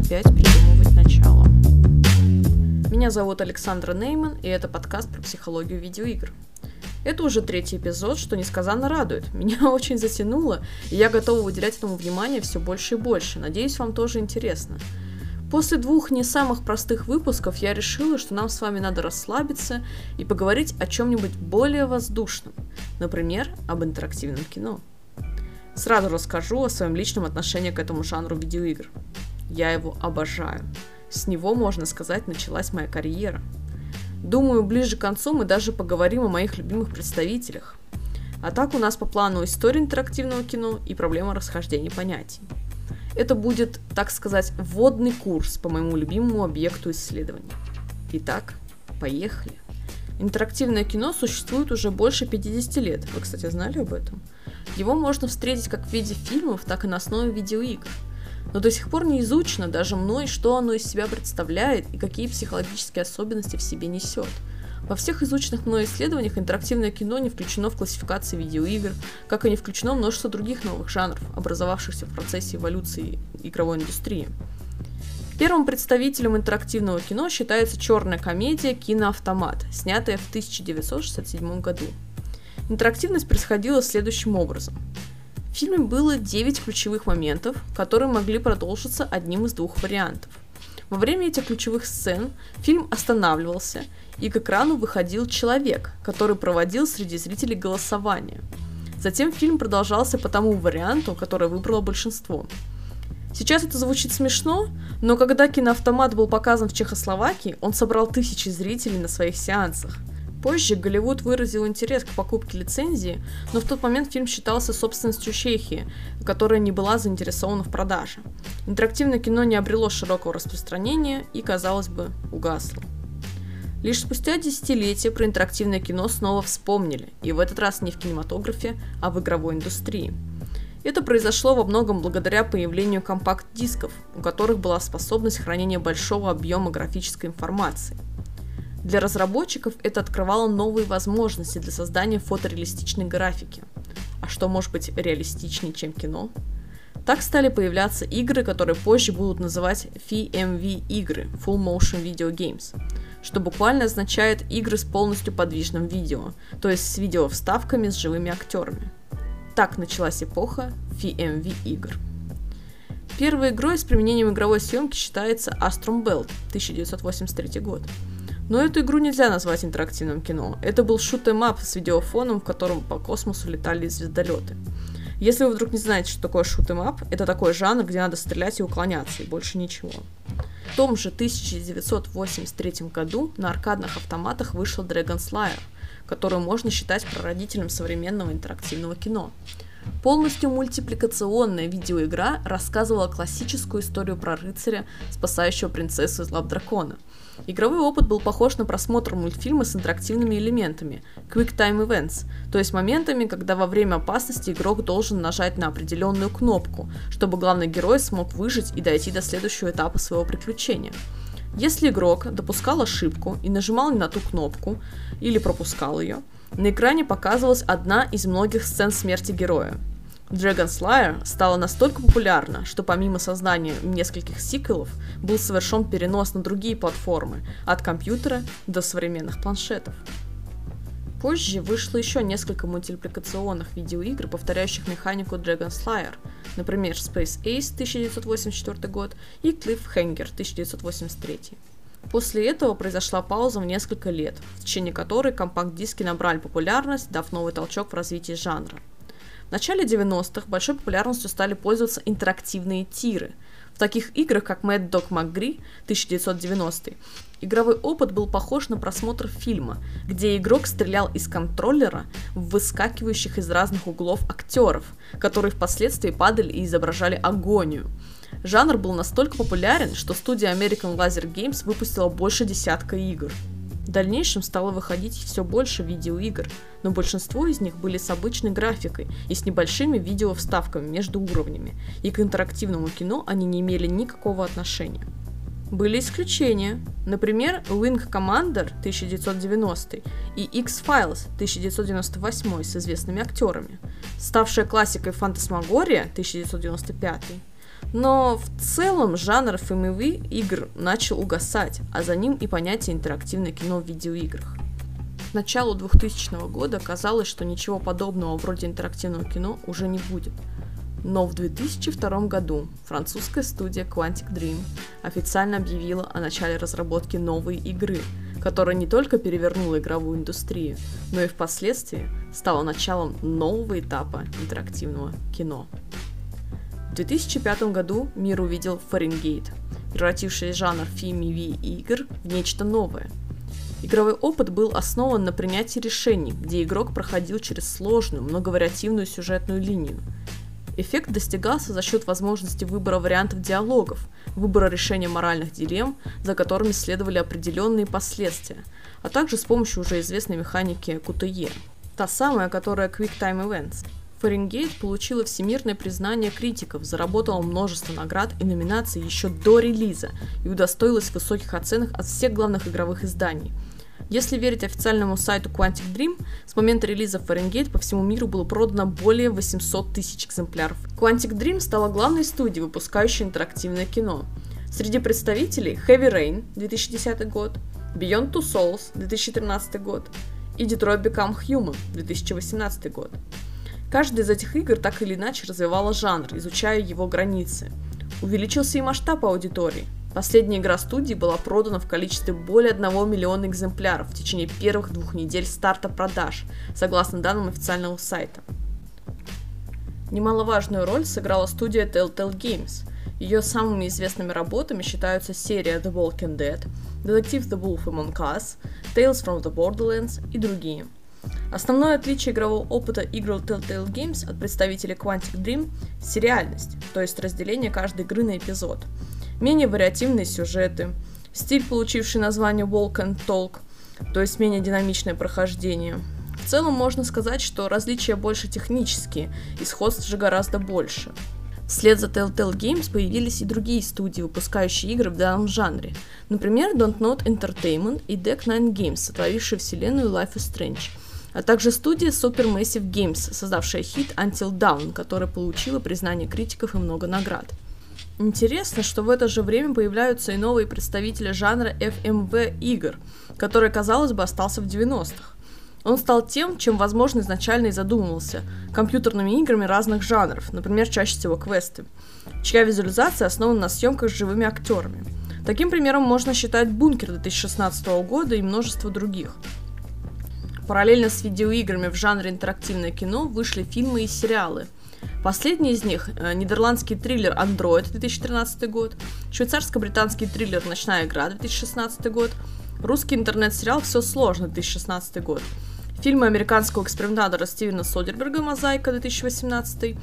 опять придумывать начало. Меня зовут Александра Нейман, и это подкаст про психологию видеоигр. Это уже третий эпизод, что несказанно радует. Меня очень затянуло, и я готова выделять этому внимание все больше и больше. Надеюсь, вам тоже интересно. После двух не самых простых выпусков я решила, что нам с вами надо расслабиться и поговорить о чем-нибудь более воздушном, например, об интерактивном кино. Сразу расскажу о своем личном отношении к этому жанру видеоигр. Я его обожаю. С него, можно сказать, началась моя карьера. Думаю, ближе к концу мы даже поговорим о моих любимых представителях. А так у нас по плану история интерактивного кино и проблема расхождения понятий. Это будет, так сказать, вводный курс по моему любимому объекту исследования. Итак, поехали. Интерактивное кино существует уже больше 50 лет. Вы, кстати, знали об этом? Его можно встретить как в виде фильмов, так и на основе видеоигр. Но до сих пор не изучено даже мной, что оно из себя представляет и какие психологические особенности в себе несет. Во всех изученных мной исследованиях интерактивное кино не включено в классификации видеоигр, как и не включено множество других новых жанров, образовавшихся в процессе эволюции игровой индустрии. Первым представителем интерактивного кино считается черная комедия «Киноавтомат», снятая в 1967 году. Интерактивность происходила следующим образом. В фильме было 9 ключевых моментов, которые могли продолжиться одним из двух вариантов. Во время этих ключевых сцен фильм останавливался, и к экрану выходил человек, который проводил среди зрителей голосование. Затем фильм продолжался по тому варианту, который выбрало большинство. Сейчас это звучит смешно, но когда киноавтомат был показан в Чехословакии, он собрал тысячи зрителей на своих сеансах – Позже Голливуд выразил интерес к покупке лицензии, но в тот момент фильм считался собственностью Чехии, которая не была заинтересована в продаже. Интерактивное кино не обрело широкого распространения и, казалось бы, угасло. Лишь спустя десятилетия про интерактивное кино снова вспомнили, и в этот раз не в кинематографе, а в игровой индустрии. Это произошло во многом благодаря появлению компакт-дисков, у которых была способность хранения большого объема графической информации – для разработчиков это открывало новые возможности для создания фотореалистичной графики. А что может быть реалистичнее, чем кино? Так стали появляться игры, которые позже будут называть FMV игры – Full Motion Video Games, что буквально означает игры с полностью подвижным видео, то есть с видео вставками с живыми актерами. Так началась эпоха FMV игр. Первой игрой с применением игровой съемки считается Astrum Belt 1983 год – но эту игру нельзя назвать интерактивным кино. Это был шут-эм-ап с видеофоном, в котором по космосу летали звездолеты. Если вы вдруг не знаете, что такое шут-эм-ап, это такой жанр, где надо стрелять и уклоняться, и больше ничего. В том же 1983 году на аркадных автоматах вышел Dragon's Lair, который можно считать прародителем современного интерактивного кино. Полностью мультипликационная видеоигра рассказывала классическую историю про рыцаря, спасающего принцессу из лап дракона – Игровой опыт был похож на просмотр мультфильма с интерактивными элементами – Quick Time Events, то есть моментами, когда во время опасности игрок должен нажать на определенную кнопку, чтобы главный герой смог выжить и дойти до следующего этапа своего приключения. Если игрок допускал ошибку и нажимал не на ту кнопку или пропускал ее, на экране показывалась одна из многих сцен смерти героя – Dragon Slayer стала настолько популярна, что помимо создания нескольких сиквелов, был совершен перенос на другие платформы, от компьютера до современных планшетов. Позже вышло еще несколько мультипликационных видеоигр, повторяющих механику Dragon Slayer, например, Space Ace 1984 год и Cliffhanger 1983. После этого произошла пауза в несколько лет, в течение которой компакт-диски набрали популярность, дав новый толчок в развитии жанра. В начале 90-х большой популярностью стали пользоваться интерактивные тиры. В таких играх, как Mad Dog McGree 1990 игровой опыт был похож на просмотр фильма, где игрок стрелял из контроллера в выскакивающих из разных углов актеров, которые впоследствии падали и изображали агонию. Жанр был настолько популярен, что студия American Laser Games выпустила больше десятка игр. В дальнейшем стало выходить все больше видеоигр, но большинство из них были с обычной графикой и с небольшими видео-вставками между уровнями, и к интерактивному кино они не имели никакого отношения. Были исключения, например, Wing Commander 1990 и X-Files 1998 с известными актерами, ставшая классикой Фантасмагория 1995 Но в целом жанр FMV игр начал угасать, а за ним и понятие интерактивное кино в видеоиграх. К началу 2000 года казалось, что ничего подобного вроде интерактивного кино уже не будет. Но в 2002 году французская студия Quantic Dream официально объявила о начале разработки новой игры, которая не только перевернула игровую индустрию, но и впоследствии стала началом нового этапа интерактивного кино. В 2005 году мир увидел Фаренгейт, превративший жанр FMV игр в нечто новое. Игровой опыт был основан на принятии решений, где игрок проходил через сложную, многовариативную сюжетную линию. Эффект достигался за счет возможности выбора вариантов диалогов, выбора решения моральных дилемм, за которыми следовали определенные последствия, а также с помощью уже известной механики QTE, та самая, которая Quick Time Events – Фаренгейт получила всемирное признание критиков, заработала множество наград и номинаций еще до релиза и удостоилась высоких оценок от всех главных игровых изданий. Если верить официальному сайту Quantic Dream, с момента релиза Fahrenheit по всему миру было продано более 800 тысяч экземпляров. Quantic Dream стала главной студией, выпускающей интерактивное кино. Среди представителей Heavy Rain 2010 год, Beyond Two Souls 2013 год и Detroit Become Human 2018 год. Каждая из этих игр так или иначе развивала жанр, изучая его границы. Увеличился и масштаб аудитории. Последняя игра студии была продана в количестве более 1 миллиона экземпляров в течение первых двух недель старта продаж, согласно данным официального сайта. Немаловажную роль сыграла студия Telltale Games. Ее самыми известными работами считаются серия The Walking Dead, Detective The Wolf Among Us, Tales from the Borderlands и другие – Основное отличие игрового опыта игр Telltale Games от представителей Quantic Dream – сериальность, то есть разделение каждой игры на эпизод. Менее вариативные сюжеты, стиль, получивший название Walk and Talk, то есть менее динамичное прохождение. В целом можно сказать, что различия больше технические, и сходств же гораздо больше. Вслед за Telltale Games появились и другие студии, выпускающие игры в данном жанре. Например, Don't Not Entertainment и Deck Nine Games, сотворившие вселенную Life is Strange – а также студия Supermassive Games, создавшая хит Until Dawn, которая получила признание критиков и много наград. Интересно, что в это же время появляются и новые представители жанра FMV игр, который, казалось бы, остался в 90-х. Он стал тем, чем, возможно, изначально и задумывался – компьютерными играми разных жанров, например, чаще всего квесты, чья визуализация основана на съемках с живыми актерами. Таким примером можно считать «Бункер» 2016 года и множество других – Параллельно с видеоиграми в жанре интерактивное кино вышли фильмы и сериалы. Последний из них э, – нидерландский триллер «Андроид» 2013 год, швейцарско-британский триллер «Ночная игра» 2016 год, русский интернет-сериал «Все сложно» 2016 год, фильмы американского экспериментатора Стивена Содерберга «Мозаика» 2018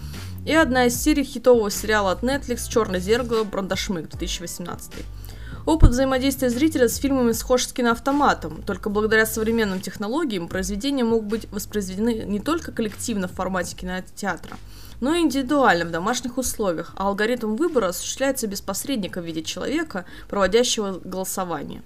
и одна из серий хитового сериала от Netflix «Черное зеркало. Брандашмык» 2018. Опыт взаимодействия зрителя с фильмами схож с киноавтоматом, только благодаря современным технологиям произведения могут быть воспроизведены не только коллективно в формате кинотеатра, но и индивидуально в домашних условиях, а алгоритм выбора осуществляется без посредника в виде человека, проводящего голосование.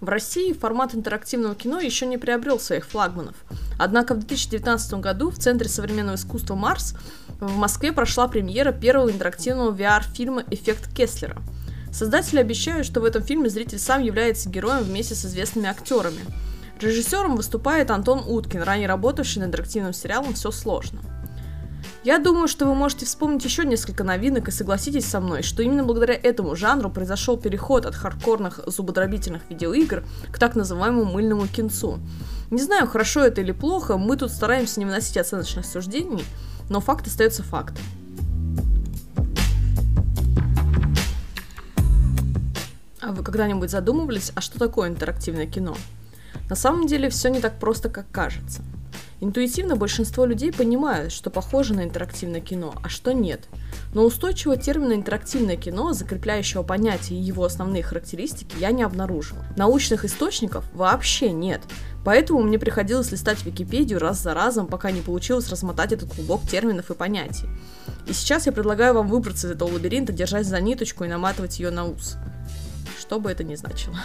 В России формат интерактивного кино еще не приобрел своих флагманов. Однако в 2019 году в Центре современного искусства «Марс» в Москве прошла премьера первого интерактивного VR-фильма «Эффект Кеслера», Создатели обещают, что в этом фильме зритель сам является героем вместе с известными актерами. Режиссером выступает Антон Уткин, ранее работавший над интерактивным сериалом «Все сложно». Я думаю, что вы можете вспомнить еще несколько новинок и согласитесь со мной, что именно благодаря этому жанру произошел переход от хардкорных зубодробительных видеоигр к так называемому мыльному кинцу. Не знаю, хорошо это или плохо, мы тут стараемся не выносить оценочных суждений, но факт остается фактом. А вы когда-нибудь задумывались, а что такое интерактивное кино? На самом деле все не так просто, как кажется. Интуитивно большинство людей понимают, что похоже на интерактивное кино, а что нет. Но устойчивого термина интерактивное кино, закрепляющего понятие и его основные характеристики, я не обнаружил. Научных источников вообще нет. Поэтому мне приходилось листать Википедию раз за разом, пока не получилось размотать этот клубок терминов и понятий. И сейчас я предлагаю вам выбраться из этого лабиринта, держась за ниточку и наматывать ее на ус что бы это ни значило.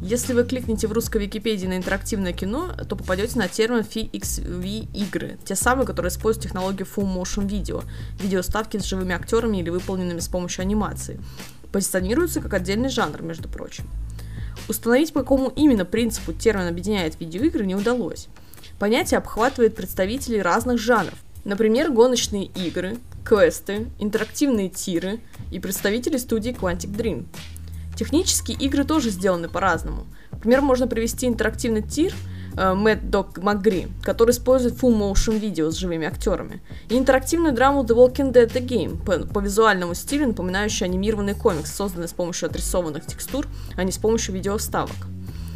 Если вы кликнете в русской Википедии на интерактивное кино, то попадете на термин FXV игры, те самые, которые используют технологию Full Motion Video, видеоставки с живыми актерами или выполненными с помощью анимации. Позиционируются как отдельный жанр, между прочим. Установить, по какому именно принципу термин объединяет видеоигры, не удалось. Понятие обхватывает представителей разных жанров, например, гоночные игры, квесты, интерактивные тиры и представители студии Quantic Dream – Технически игры тоже сделаны по-разному. Например, можно привести интерактивный тир Mad Dog McGree, который использует full motion видео с живыми актерами, и интерактивную драму The Walking Dead The Game, по, по визуальному стилю напоминающий анимированный комикс, созданный с помощью отрисованных текстур, а не с помощью видеоставок.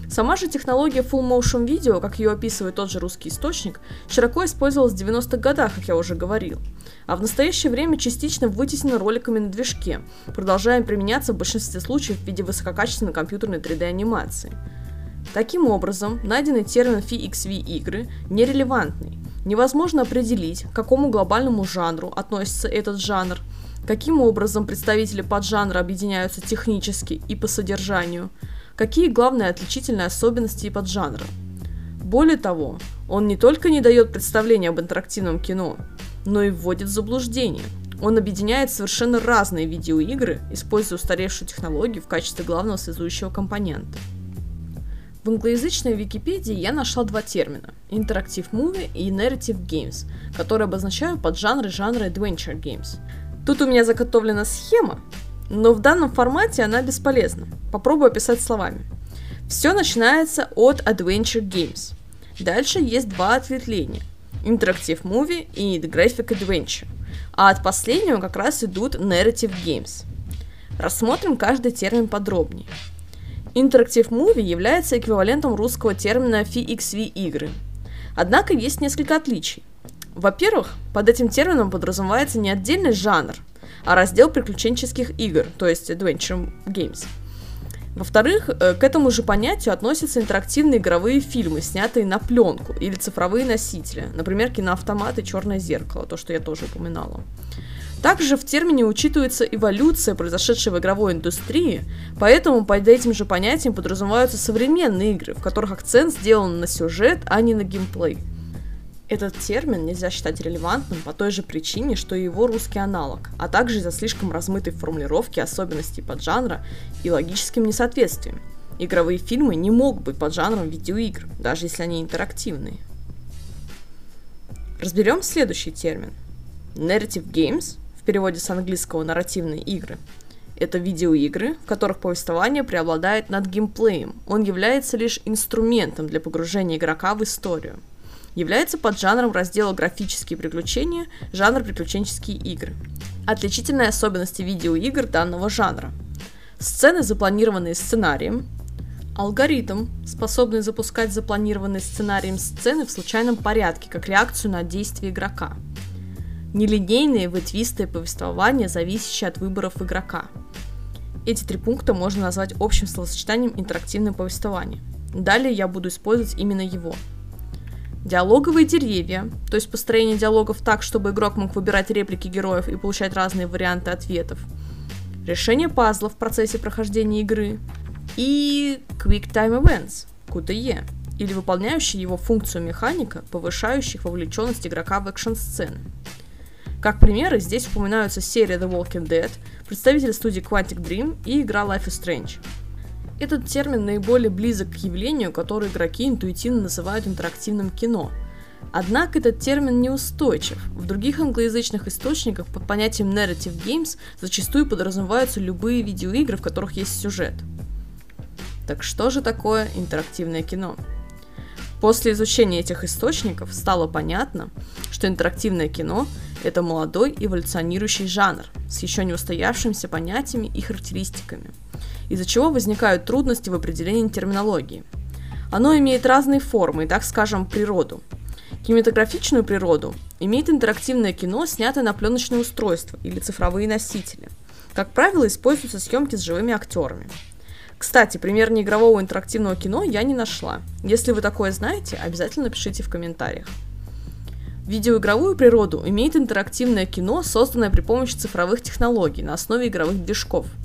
Сама же технология Full Motion Video, как ее описывает тот же русский источник, широко использовалась в 90-х годах, как я уже говорил, а в настоящее время частично вытеснена роликами на движке, продолжая применяться в большинстве случаев в виде высококачественной компьютерной 3D-анимации. Таким образом, найденный термин FXV игры нерелевантный. Невозможно определить, к какому глобальному жанру относится этот жанр, каким образом представители поджанра объединяются технически и по содержанию – Какие главные отличительные особенности поджанра? Более того, он не только не дает представления об интерактивном кино, но и вводит в заблуждение. Он объединяет совершенно разные видеоигры, используя устаревшую технологию в качестве главного связующего компонента. В англоязычной Википедии я нашла два термина – Interactive Movie и Narrative Games, которые обозначают поджанры жанра Adventure Games. Тут у меня заготовлена схема, но в данном формате она бесполезна. Попробую описать словами. Все начинается от Adventure Games. Дальше есть два ответвления. Interactive Movie и Graphic Adventure. А от последнего как раз идут Narrative Games. Рассмотрим каждый термин подробнее. Interactive Movie является эквивалентом русского термина FXV игры. Однако есть несколько отличий. Во-первых, под этим термином подразумевается не отдельный жанр, а раздел приключенческих игр, то есть Adventure Games. Во-вторых, э, к этому же понятию относятся интерактивные игровые фильмы, снятые на пленку, или цифровые носители, например, киноавтомат и черное зеркало, то, что я тоже упоминала. Также в термине учитывается эволюция, произошедшая в игровой индустрии, поэтому под этим же понятием подразумеваются современные игры, в которых акцент сделан на сюжет, а не на геймплей – этот термин нельзя считать релевантным по той же причине, что и его русский аналог, а также из-за слишком размытой формулировки особенностей поджанра и логическим несоответствием. Игровые фильмы не могут быть поджанром видеоигр, даже если они интерактивные. Разберем следующий термин. Narrative Games, в переводе с английского «нарративные игры», это видеоигры, в которых повествование преобладает над геймплеем. Он является лишь инструментом для погружения игрока в историю – является поджанром раздела «Графические приключения», жанр «Приключенческие игры». Отличительные особенности видеоигр данного жанра. Сцены, запланированные сценарием, Алгоритм, способный запускать запланированные сценарием сцены в случайном порядке, как реакцию на действие игрока. Нелинейные ветвистые повествования, зависящие от выборов игрока. Эти три пункта можно назвать общим словосочетанием интерактивное повествование. Далее я буду использовать именно его – Диалоговые деревья, то есть построение диалогов так, чтобы игрок мог выбирать реплики героев и получать разные варианты ответов. Решение пазлов в процессе прохождения игры. И Quick Time Events, QTE, или выполняющий его функцию механика, повышающих вовлеченность игрока в экшн-сцены. Как примеры, здесь упоминаются серия The Walking Dead, представители студии Quantic Dream и игра Life is Strange – этот термин наиболее близок к явлению, которое игроки интуитивно называют интерактивным кино. Однако этот термин неустойчив. В других англоязычных источниках под понятием narrative games зачастую подразумеваются любые видеоигры, в которых есть сюжет. Так что же такое интерактивное кино? После изучения этих источников стало понятно, что интерактивное кино – это молодой эволюционирующий жанр с еще не устоявшимися понятиями и характеристиками – из-за чего возникают трудности в определении терминологии. Оно имеет разные формы и, так скажем, природу. Кинематографичную природу имеет интерактивное кино, снятое на пленочное устройство или цифровые носители. Как правило, используются съемки с живыми актерами. Кстати, пример неигрового интерактивного кино я не нашла. Если вы такое знаете, обязательно пишите в комментариях. Видеоигровую природу имеет интерактивное кино, созданное при помощи цифровых технологий на основе игровых движков –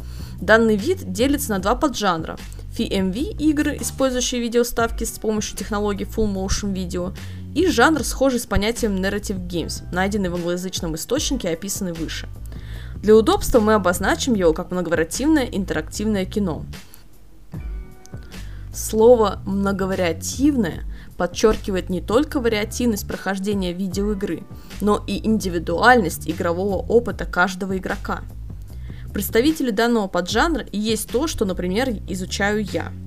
Данный вид делится на два поджанра FMV игры, использующие видеоставки с помощью технологий Full Motion Video, и жанр, схожий с понятием Narrative Games, найденный в англоязычном источнике и описанный выше. Для удобства мы обозначим его как многовариативное интерактивное кино. Слово «многовариативное» подчеркивает не только вариативность прохождения видеоигры, но и индивидуальность игрового опыта каждого игрока. Представители данного поджанра и есть то, что, например, изучаю я –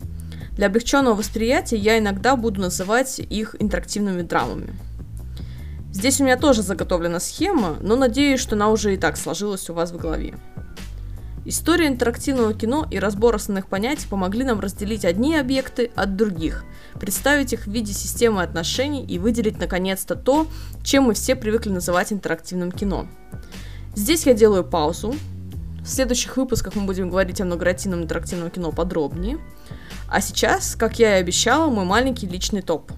для облегченного восприятия я иногда буду называть их интерактивными драмами. Здесь у меня тоже заготовлена схема, но надеюсь, что она уже и так сложилась у вас в голове. История интерактивного кино и разбор основных понятий помогли нам разделить одни объекты от других, представить их в виде системы отношений и выделить наконец-то то, чем мы все привыкли называть интерактивным кино. Здесь я делаю паузу. В следующих выпусках мы будем говорить о многоративном интерактивном кино подробнее – а сейчас, как я и обещала, мой маленький личный топ.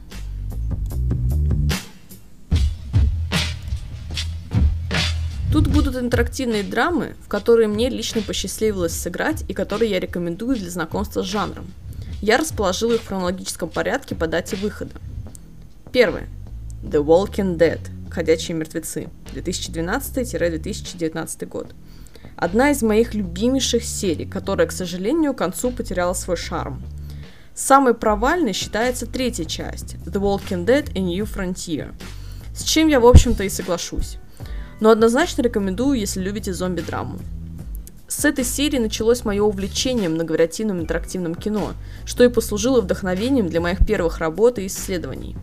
Интерактивные драмы, в которые мне лично посчастливилось сыграть и которые я рекомендую для знакомства с жанром. Я расположила их в хронологическом порядке по дате выхода. Первое. The Walking Dead. Ходячие мертвецы. 2012-2019 год. Одна из моих любимейших серий, которая, к сожалению, к концу потеряла свой шарм – Самой провальной считается третья часть The Walking Dead A New Frontier, с чем я, в общем-то, и соглашусь. Но однозначно рекомендую, если любите зомби-драму. С этой серии началось мое увлечение многовариативным интерактивным кино, что и послужило вдохновением для моих первых работ и исследований.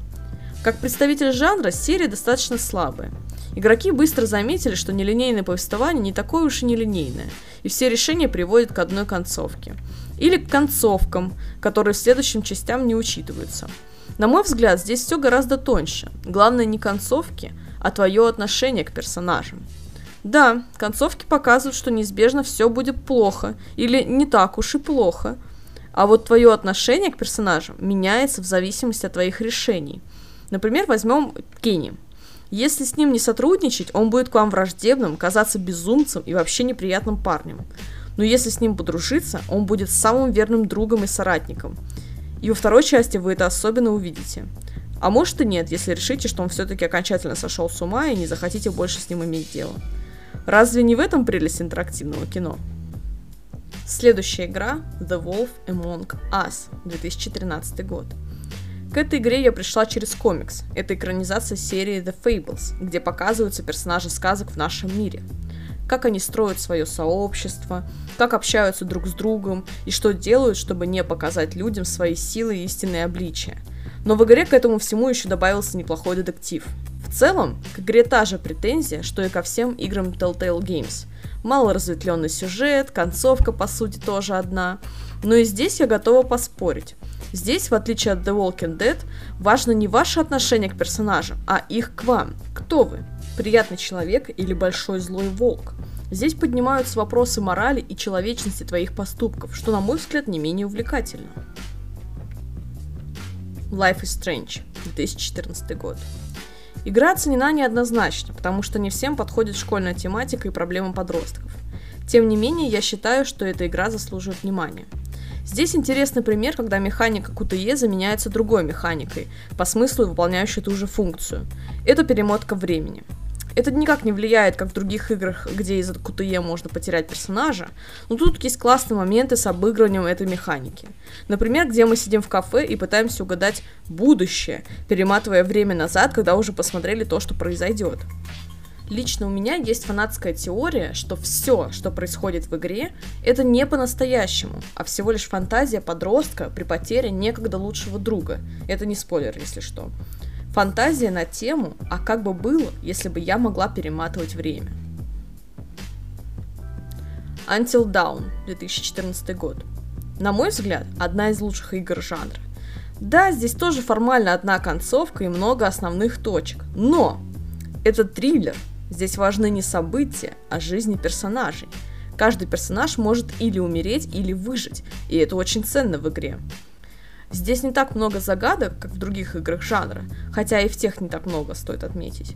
Как представитель жанра, серия достаточно слабая. Игроки быстро заметили, что нелинейное повествование не такое уж и нелинейное, и все решения приводят к одной концовке – или к концовкам, которые в следующим частям не учитываются. На мой взгляд, здесь все гораздо тоньше. Главное не концовки, а твое отношение к персонажам. Да, концовки показывают, что неизбежно все будет плохо или не так уж и плохо. А вот твое отношение к персонажам меняется в зависимости от твоих решений. Например, возьмем Кенни. Если с ним не сотрудничать, он будет к вам враждебным, казаться безумцем и вообще неприятным парнем но если с ним подружиться, он будет самым верным другом и соратником. И во второй части вы это особенно увидите. А может и нет, если решите, что он все-таки окончательно сошел с ума и не захотите больше с ним иметь дело. Разве не в этом прелесть интерактивного кино? Следующая игра The Wolf Among Us 2013 год. К этой игре я пришла через комикс. Это экранизация серии The Fables, где показываются персонажи сказок в нашем мире – как они строят свое сообщество, как общаются друг с другом и что делают, чтобы не показать людям свои силы и истинные обличия. Но в игре к этому всему еще добавился неплохой детектив. В целом, к игре та же претензия, что и ко всем играм Telltale Games. Малоразветвленный сюжет, концовка по сути тоже одна. Но и здесь я готова поспорить. Здесь, в отличие от The Walking Dead, важно не ваше отношение к персонажам, а их к вам. Кто вы? приятный человек или большой злой волк. Здесь поднимаются вопросы морали и человечности твоих поступков, что, на мой взгляд, не менее увлекательно. Life is Strange, 2014 год. Игра оценена неоднозначно, потому что не всем подходит школьная тематика и проблемы подростков. Тем не менее, я считаю, что эта игра заслуживает внимания. Здесь интересный пример, когда механика QTE заменяется другой механикой, по смыслу выполняющей ту же функцию. Это перемотка времени. Это никак не влияет, как в других играх, где из-за QTE можно потерять персонажа, но тут есть классные моменты с обыгрыванием этой механики. Например, где мы сидим в кафе и пытаемся угадать будущее, перематывая время назад, когда уже посмотрели то, что произойдет. Лично у меня есть фанатская теория, что все, что происходит в игре, это не по-настоящему, а всего лишь фантазия подростка при потере некогда лучшего друга. Это не спойлер, если что. Фантазия на тему «А как бы было, если бы я могла перематывать время?» Until Dawn, 2014 год. На мой взгляд, одна из лучших игр жанра. Да, здесь тоже формально одна концовка и много основных точек, но это триллер. Здесь важны не события, а жизни персонажей. Каждый персонаж может или умереть, или выжить, и это очень ценно в игре. Здесь не так много загадок, как в других играх жанра, хотя и в тех не так много, стоит отметить.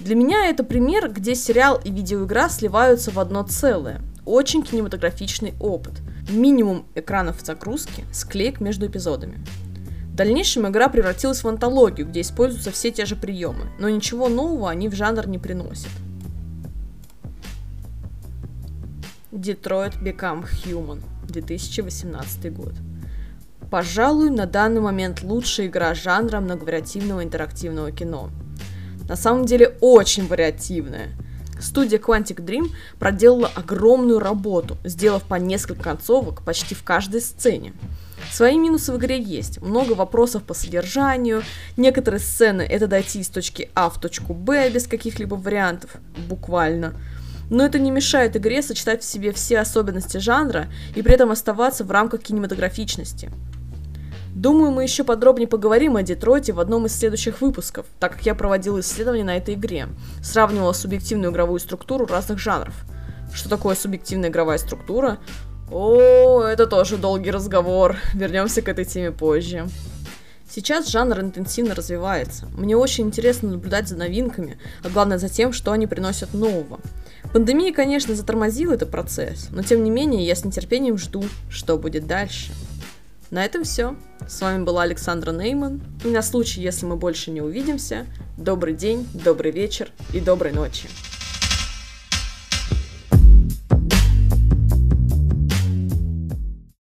Для меня это пример, где сериал и видеоигра сливаются в одно целое. очень кинематографичный опыт. Минимум экранов загрузки, склеек между эпизодами. В дальнейшем игра превратилась в антологию, где используются все те же приемы, но ничего нового они в жанр не приносят. Detroit Become Human, 2018 год. Пожалуй, на данный момент лучшая игра жанра многовариативного интерактивного кино. На самом деле очень вариативная. Студия Quantic Dream проделала огромную работу, сделав по несколько концовок почти в каждой сцене. Свои минусы в игре есть. Много вопросов по содержанию. Некоторые сцены это дойти из точки А в точку Б без каких-либо вариантов. Буквально. Но это не мешает игре сочетать в себе все особенности жанра и при этом оставаться в рамках кинематографичности. Думаю, мы еще подробнее поговорим о Детройте в одном из следующих выпусков, так как я проводил исследования на этой игре, сравнивала субъективную игровую структуру разных жанров. Что такое субъективная игровая структура? О, это тоже долгий разговор. Вернемся к этой теме позже. Сейчас жанр интенсивно развивается. Мне очень интересно наблюдать за новинками, а главное за тем, что они приносят нового. Пандемия, конечно, затормозила этот процесс, но тем не менее я с нетерпением жду, что будет дальше. На этом все. С вами была Александра Нейман. И на случай, если мы больше не увидимся, добрый день, добрый вечер и доброй ночи.